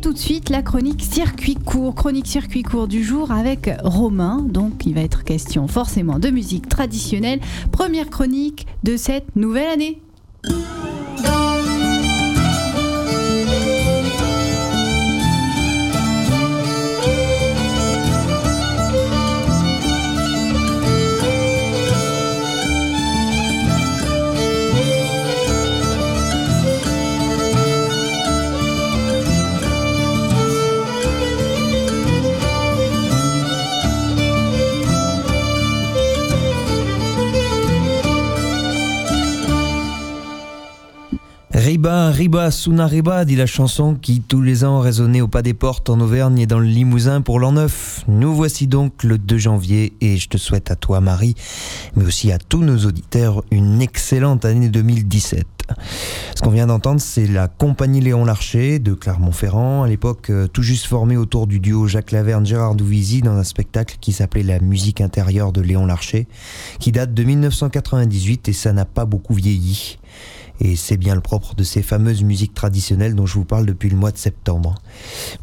tout de suite, la chronique circuit court. Chronique circuit court du jour avec Romain. Donc, il va être question forcément de musique traditionnelle. Première chronique de cette nouvelle année. Riba, Riba, Suna Riba, dit la chanson qui tous les ans résonnait au pas des portes en Auvergne et dans le Limousin pour l'an neuf. Nous voici donc le 2 janvier et je te souhaite à toi Marie, mais aussi à tous nos auditeurs, une excellente année 2017. Ce qu'on vient d'entendre, c'est la compagnie Léon Larcher de Clermont-Ferrand, à l'époque euh, tout juste formée autour du duo Jacques Laverne-Gérard Douvisi dans un spectacle qui s'appelait La musique intérieure de Léon Larcher, qui date de 1998 et ça n'a pas beaucoup vieilli. Et c'est bien le propre de ces fameuses musiques traditionnelles dont je vous parle depuis le mois de septembre.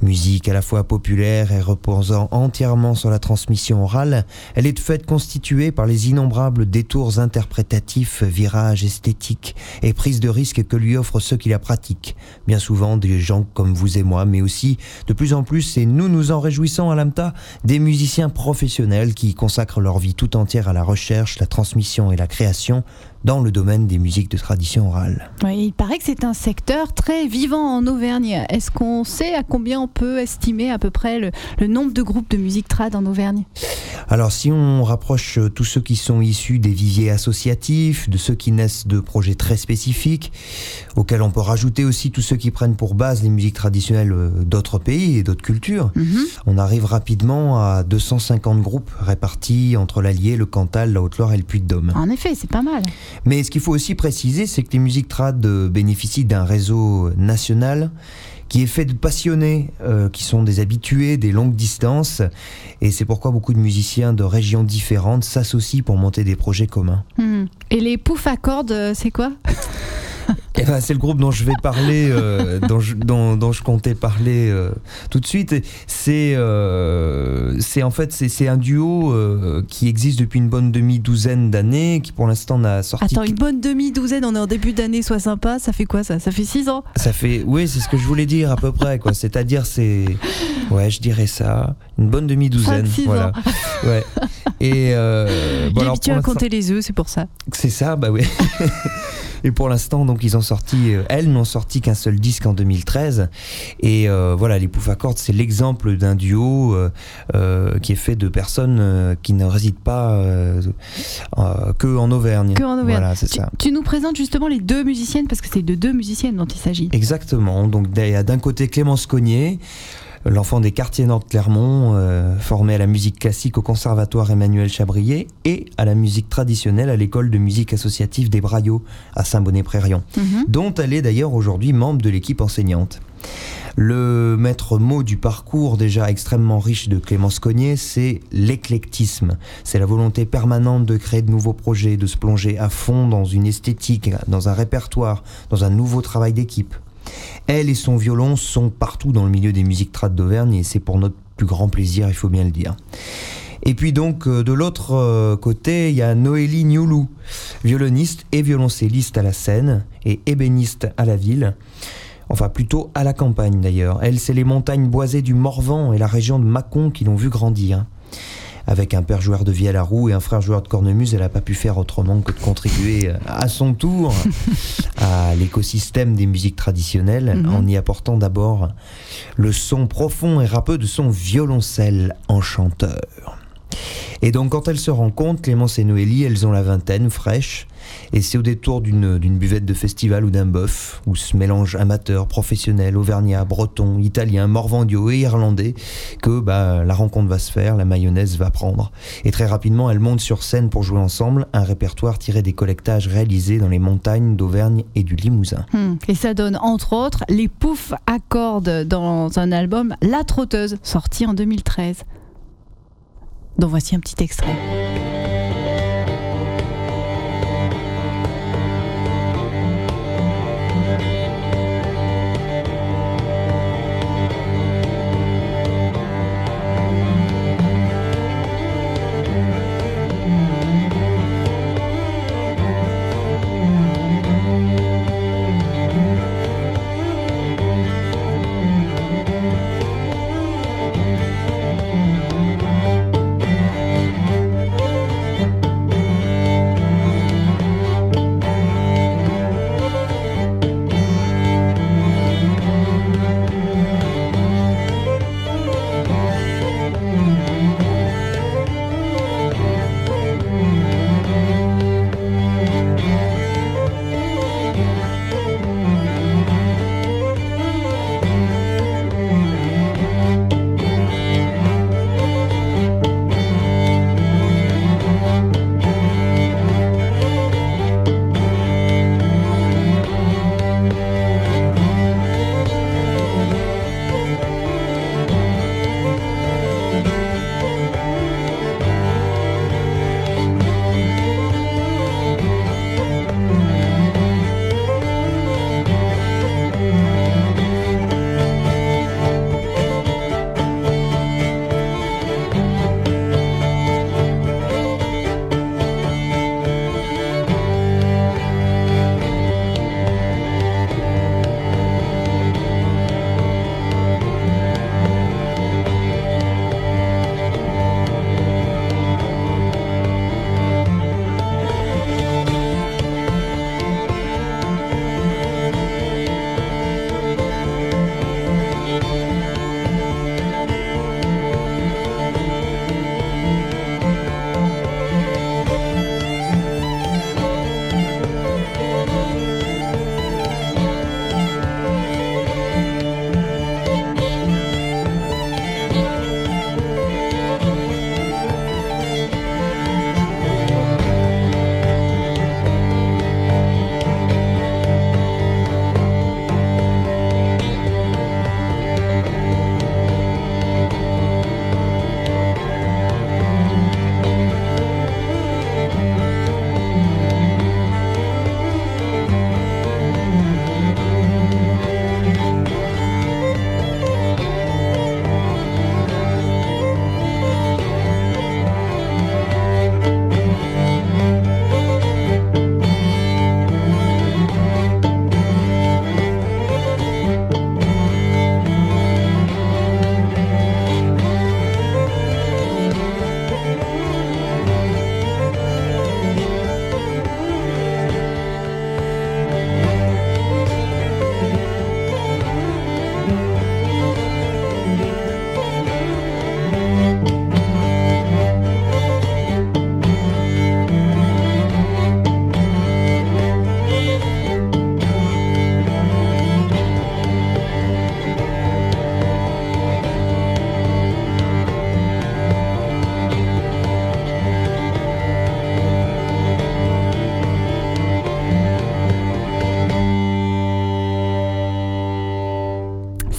Musique à la fois populaire et reposant entièrement sur la transmission orale, elle est de fait constituée par les innombrables détours interprétatifs, virages esthétiques et prises de risques que lui offrent ceux qui la pratiquent. Bien souvent des gens comme vous et moi, mais aussi de plus en plus, et nous nous en réjouissons à l'AMTA, des musiciens professionnels qui consacrent leur vie tout entière à la recherche, la transmission et la création dans le domaine des musiques de tradition orale. Oui, il paraît que c'est un secteur très vivant en Auvergne. Est-ce qu'on sait à combien on peut estimer à peu près le, nombre de groupes de musique trad en Auvergne? Alors si on rapproche tous ceux qui sont issus des viviers associatifs, de ceux qui naissent de projets très spécifiques, auxquels on peut rajouter aussi tous ceux qui prennent pour base les musiques traditionnelles euh, d'autres pays et d'autres cultures, mhm. on arrive rapidement à 250 groupes répartis entre l'Allier, le Cantal, la Haute-Loire et le Puy-de-Dôme. En effet, c'est pas mal. Mais ce qu'il faut aussi préciser, c'est que les musiques trad euh, bénéficient d'un réseau national qui est fait de passionnés, euh, qui sont des habitués des longues distances. Et c'est pourquoi beaucoup de musiciens de régions différentes s'associent pour monter des projets communs. Hmm. Et les poufs à cordes, euh, c'est quoi? eh ben, c'est le groupe dont je vais parler, euh, dont, je, dont, je, comptais parler euh, tout de suite. C'est euh, c'est en fait c'est un duo qui existe depuis une bonne demi-douzaine d'années, qui pour l'instant n'a sorti. Attends, une bonne demi-douzaine, on est en début d'année, soit sympa, ça fait quoi ça? Ça fait six ans? Ça fait, oui, c'est ce que je voulais dire à peu près, quoi. C'est-à-dire, c'est. Ouais, je dirais ça. Une bonne demi-douzaine. Voilà. Ans. Ouais. Et. bon, alors, à compter les œufs, c'est pour ça. C'est ça, bah oui. Et pour l'instant, donc, ils ont sorti, euh, elles n'ont sorti qu'un seul disque en 2013. Et euh, voilà, les Pouf Accords, c'est l'exemple d'un duo euh, qui est fait de personnes qui ne résident pas que en Auvergne. Que en Auvergne. Voilà, c'est ça. Tu nous présentes justement les deux musiciennes parce que c'est de deux musiciennes dont il s'agit. Exactement. Donc, il y a d'un côté Clémence Cognier l'enfant des quartiers nord de Clermont, euh, formé à la musique classique au conservatoire Emmanuel Chabrier et à la musique traditionnelle à l'école de musique associative des Braillots à Saint-Bonnet-Prérion, mhm. dont elle est d'ailleurs aujourd'hui membre de l'équipe enseignante. Le maître mot du parcours déjà extrêmement riche de Clémence Cognier, c'est l'éclectisme. C'est la volonté permanente de créer de nouveaux projets, de se plonger à fond dans une esthétique, dans un répertoire, dans un nouveau travail d'équipe. Elle et son violon sont partout dans le milieu des musiques trad d'Auvergne et c'est pour notre plus grand plaisir, il faut bien le dire. Et puis donc euh, de l'autre euh, côté, il y a Noélie Nioulou, violoniste et violoncelliste à la scène et ébéniste à la ville. Enfin plutôt à la campagne d'ailleurs. Elle, c'est les montagnes boisées du Morvan et la région de Mâcon qui l'ont vu grandir avec un père joueur de vie à la roue et un frère joueur de cornemuse, elle n'a pas pu faire autrement que de contribuer euh, à son tour à l'écosystème des musiques traditionnelles mhm. en y apportant d'abord le son profond et râpeux de son violoncelle enchanteur. Et donc quand elles se rencontrent, Clémence et Noélie, elles ont la vingtaine, fraîches, et c'est au détour d'une buvette de festival ou d'un bœuf, où se mélangent amateurs, professionnels, auvergnats, bretons, italiens, morvandiaux et irlandais, que bah, la rencontre va se faire, la mayonnaise va prendre. Et très rapidement, elles montent sur scène pour jouer ensemble un répertoire tiré des collectages réalisés dans les montagnes d'Auvergne et du Limousin. Hmm. Et ça donne entre autres les poufs à cordes dans un album La Trotteuse, sorti en 2013. Donc voici un petit extrait.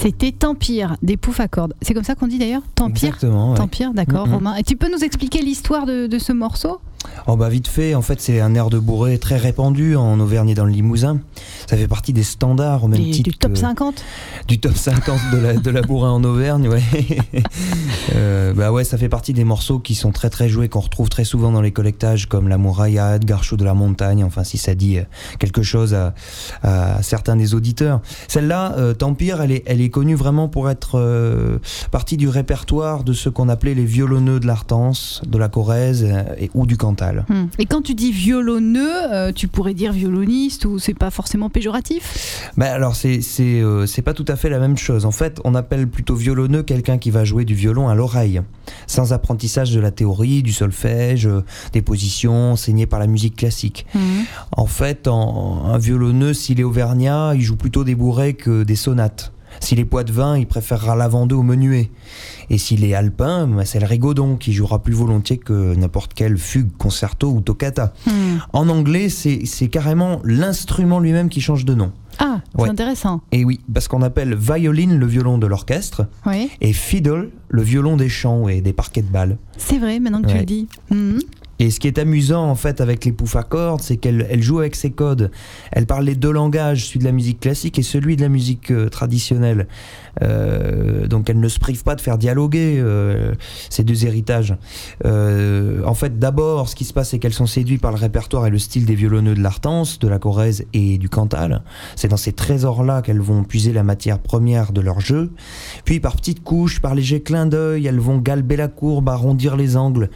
C'était Tempire, des poufs à cordes. C'est comme ça qu'on dit d'ailleurs? Tempire? Exactement. ouais. Tempire, d'accord. Romain. Et tu peux nous expliquer l'histoire de, de ce morceau? Oh bah vite fait, en fait c'est un air de bourré très répandu en Auvergne et dans le Limousin. Ça fait partie des standards au même titre Du top que- 50 du top 50 de la, de la bourrin en Auvergne, ouais. Euh, bah ouais, ça fait partie des morceaux qui sont très très joués, qu'on retrouve très souvent dans les collectages comme La Mouraillade, Garchot de la Montagne, enfin si ça dit euh, quelque chose à, à certains des auditeurs. Celle-là, euh, Tempire, elle est, elle est connue vraiment pour être euh, partie du répertoire de ce qu'on appelait les violonneux de l'Artense, de la Corrèze et, ou du Cantal. Hmm. Et quand tu dis violonneux, euh, tu pourrais dire violoniste ou c'est pas forcément péjoratif? Bah alors c'est c'est euh, c'est pas tout à fait la même chose. En fait, on appelle plutôt violonneux quelqu'un qui va jouer du violon à l'oreille, sans apprentissage de la théorie, du solfège, euh, des positions enseignées par la musique classique. En fait, en- un violonneux, s'il est auvergnat, il joue plutôt des bourrées que des sonates. S'il est poitevin, il préférera l'avant-deux au menuet. Et s'il est alpin, c'est le rigaudon qui jouera plus volontiers que n'importe quelle fugue, concerto ou toccata. Hmm. En anglais, c'est carrément l'instrument lui-même qui change de nom. Ah, c'est Ouais. intéressant. Et oui, parce qu'on appelle violin le violon de l'orchestre Oui, et fiddle le violon des chants et des parquets de balles. c'est vrai maintenant que tu le dis. Hmm. Et ce qui est amusant en fait avec les poufs à cordes, c'est qu'elle elle joue avec ses codes. Elle parle les deux langages, celui de la musique classique et celui de la musique euh, traditionnelle. Euh, donc elle ne se prive pas de faire dialoguer euh, ces deux héritages. Euh, en fait, d'abord, ce qui se passe, c'est qu'elles sont séduites par le répertoire et le style des violonneux de l'Artense, de la Corrèze et du Cantal. C'est dans ces trésors-là qu'elles vont puiser la matière première de leur jeu. Puis par petites couches, par légers clins d'œil, elles vont galber la courbe, arrondir les angles.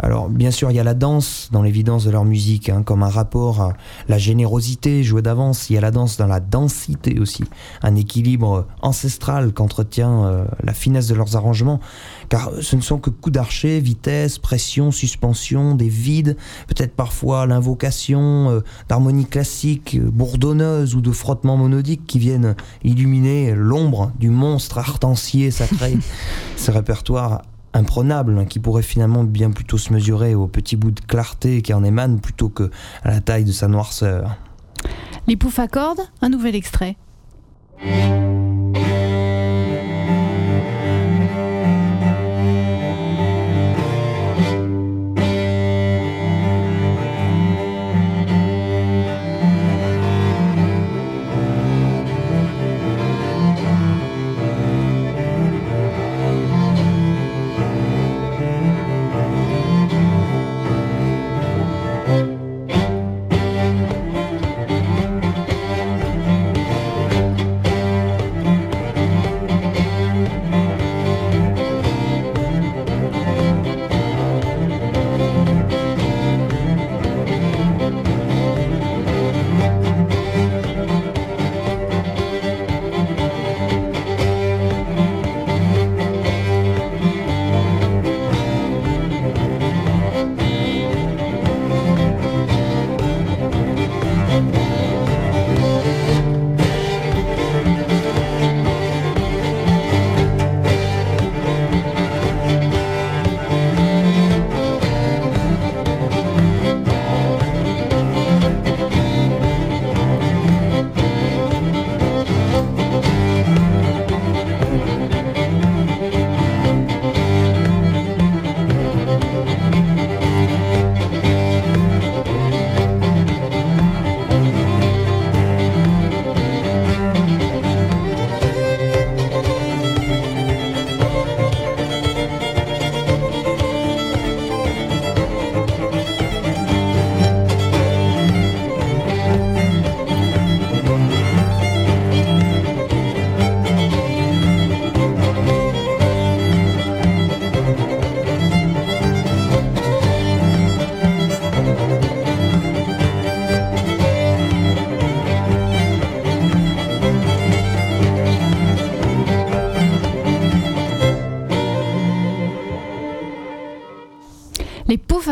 Alors bien sûr, il y a la danse dans l'évidence de leur musique, hein, comme un rapport à la générosité jouée d'avance. Il y a la danse dans la densité aussi, un équilibre ancestral qu'entretient euh, la finesse de leurs arrangements, car ce ne sont que coups d'archet, vitesse, pression, suspension, des vides, peut-être parfois l'invocation euh, d'harmonies classiques, euh, bourdonneuses ou de frottements monodiques qui viennent illuminer l'ombre du monstre artencier sacré. Ce répertoire imprenable hein, qui pourrait finalement bien plutôt se mesurer au petit bout de clarté qui en émane plutôt que à la taille de sa noirceur. Les poufs à cordes, un nouvel extrait.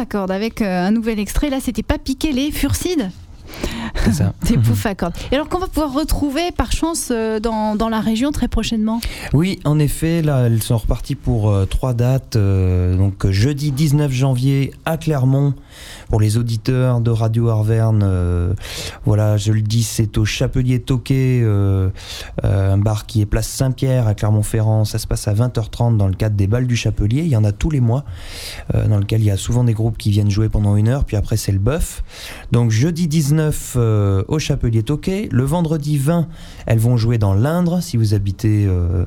Cordes avec euh, un nouvel extrait. Là, c'était pas piquer les furcides C'est ça. Des poufs à cordes. Et alors qu'on va pouvoir retrouver par chance euh, dans, dans la région très prochainement? Oui, en effet, là, elles sont reparties pour euh, trois dates. euh, donc, jeudi 19 janvier à Clermont, pour les auditeurs de Radio Arverne. euh, voilà, je le dis, c'est au Chapelier Toquet, un bar qui est place Saint-Pierre à Clermont-Ferrand. Ça se passe à 20h30 dans le cadre des balles du Chapelier. Il y en a tous les mois, dans lequel il y a souvent des groupes qui viennent jouer pendant une heure, puis après c'est le bœuf. Donc jeudi 19 euh, au Chapelier Toquet. Le vendredi 20, elles vont jouer dans l'Indre, si vous habitez euh,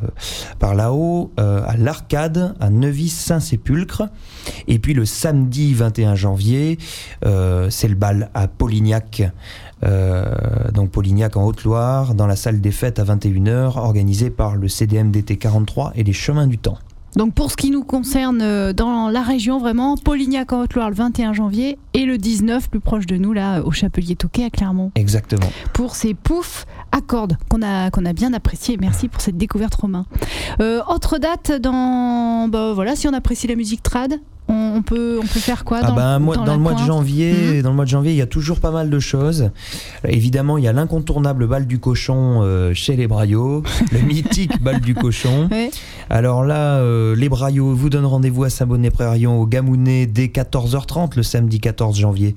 par là-haut, euh, à l'Arcade, à Neuvy-Saint-Sépulcre. Et puis le samedi 21 janvier, c'est le bal à Polignac. Donc Polignac en Haute-Loire, dans la salle des fêtes à 21h, organisé par le CDMDT 43 et les Chemins du Temps. Donc pour ce qui nous concerne euh, dans la région, vraiment, Polignac en Haute-Loire le 21 janvier et le 19 plus proche de nous, là, au Chapelier Toquet à Clermont. Exactement. Pour ces poufs à cordes qu'on a, qu'on a bien apprécié. Merci pour cette découverte, Romain. Euh, autre date dans. Bah, voilà, si on apprécie la musique trad, on, peut, on peut faire quoi Ah dans, moi, dans, la le mois de janvier, Mhm. dans le mois de janvier, il y a toujours pas mal de choses. Évidemment, il y a l'incontournable bal du cochon euh, chez les Braillots, le mythique bal du cochon. Alors là, euh, les Braillots vous donnent rendez-vous à Saint-Bonnet-Prérion au Gamounet dès 14h30 le samedi 14 janvier,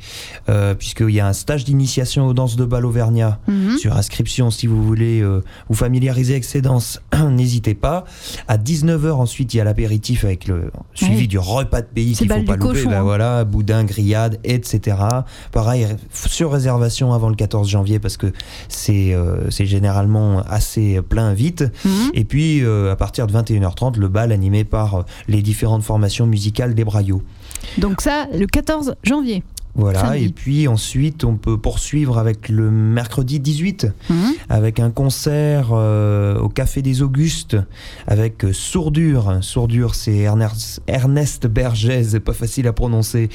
euh, puisqu'il y a un stage d'initiation aux danses de bal auvergnat Mhm. sur inscription si vous voulez vous familiariser avec ces danses, n'hésitez pas. À 19h ensuite, il y a l'apéritif avec le suivi Oui. du repas de pays qu'il faut bal pas du louper. cochon, hein. voilà, boudin, grillade, etc. Pareil, sur réservation avant le 14 janvier parce que c'est euh, c'est généralement assez plein vite. Mhm. Et puis euh, à partir de 21h30, le bal animé par euh, les différentes formations musicales des Braillots. Donc ça, le 14 janvier. Voilà, Samedi. et puis ensuite on peut poursuivre avec le mercredi 18 Mhm. avec un concert euh, au Café des Augustes avec euh, Sourdure. Sourdure, c'est Ernest, Ernest Berger, c'est pas facile à prononcer.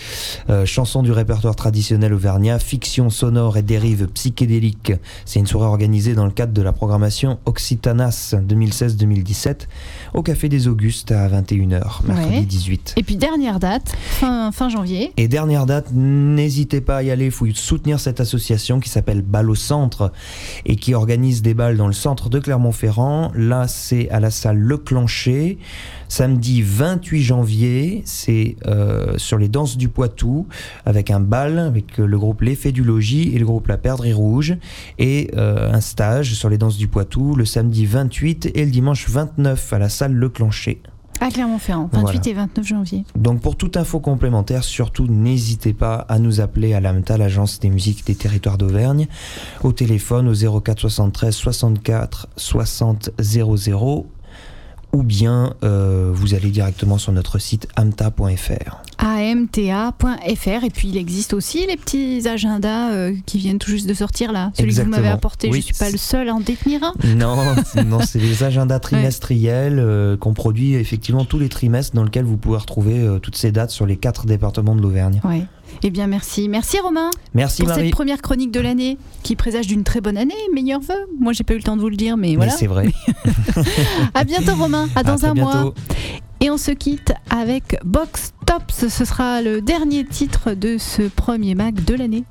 Euh, chanson du répertoire traditionnel auvergnat, fiction sonore et dérive psychédélique. C'est une soirée organisée dans le cadre de la programmation Occitanas 2016-2017 au Café des Augustes à 21h, mercredi Ouais. 18. Et puis dernière date, fin, fin janvier. Et dernière date, n'hésitez pas à y aller, il faut soutenir cette association qui s'appelle Bal au Centre et qui organise des balles dans le centre de Clermont-Ferrand. Là, c'est à la salle Le Clancher, samedi 28 janvier, c'est euh, sur les danses du Poitou, avec un bal avec euh, le groupe L'Effet du Logis et le groupe La Perdrix Rouge, et euh, un stage sur les danses du Poitou le samedi 28 et le dimanche 29 à la salle Le Clancher. À Clermont-Ferrand, 28 Voilà. et 29 janvier. Donc pour toute info complémentaire, surtout n'hésitez pas à nous appeler à l'AMTA, l'Agence des musiques des territoires d'Auvergne, au téléphone au 04 73 64 60 00 ou bien euh, vous allez directement sur notre site amta.fr. amta.fr et puis il existe aussi les petits agendas euh, qui viennent tout juste de sortir là. Celui que vous m'avez apporté, Oui. je suis pas le seul à en détenir un. Non, non c'est les agendas trimestriels euh, qu'on produit effectivement tous les trimestres dans lesquels vous pouvez retrouver toutes ces dates sur les quatre départements de l'Auvergne. Ouais. Eh bien merci, merci Romain Merci pour Marie. cette première chronique de l'année qui présage d'une très bonne année. Meilleurs vœux. Moi j'ai pas eu le temps de vous le dire, mais voilà. Mais c'est vrai. À bientôt Romain, à dans À un mois. Et on se quitte avec Box Tops. Ce sera le dernier titre de ce premier mag de l'année.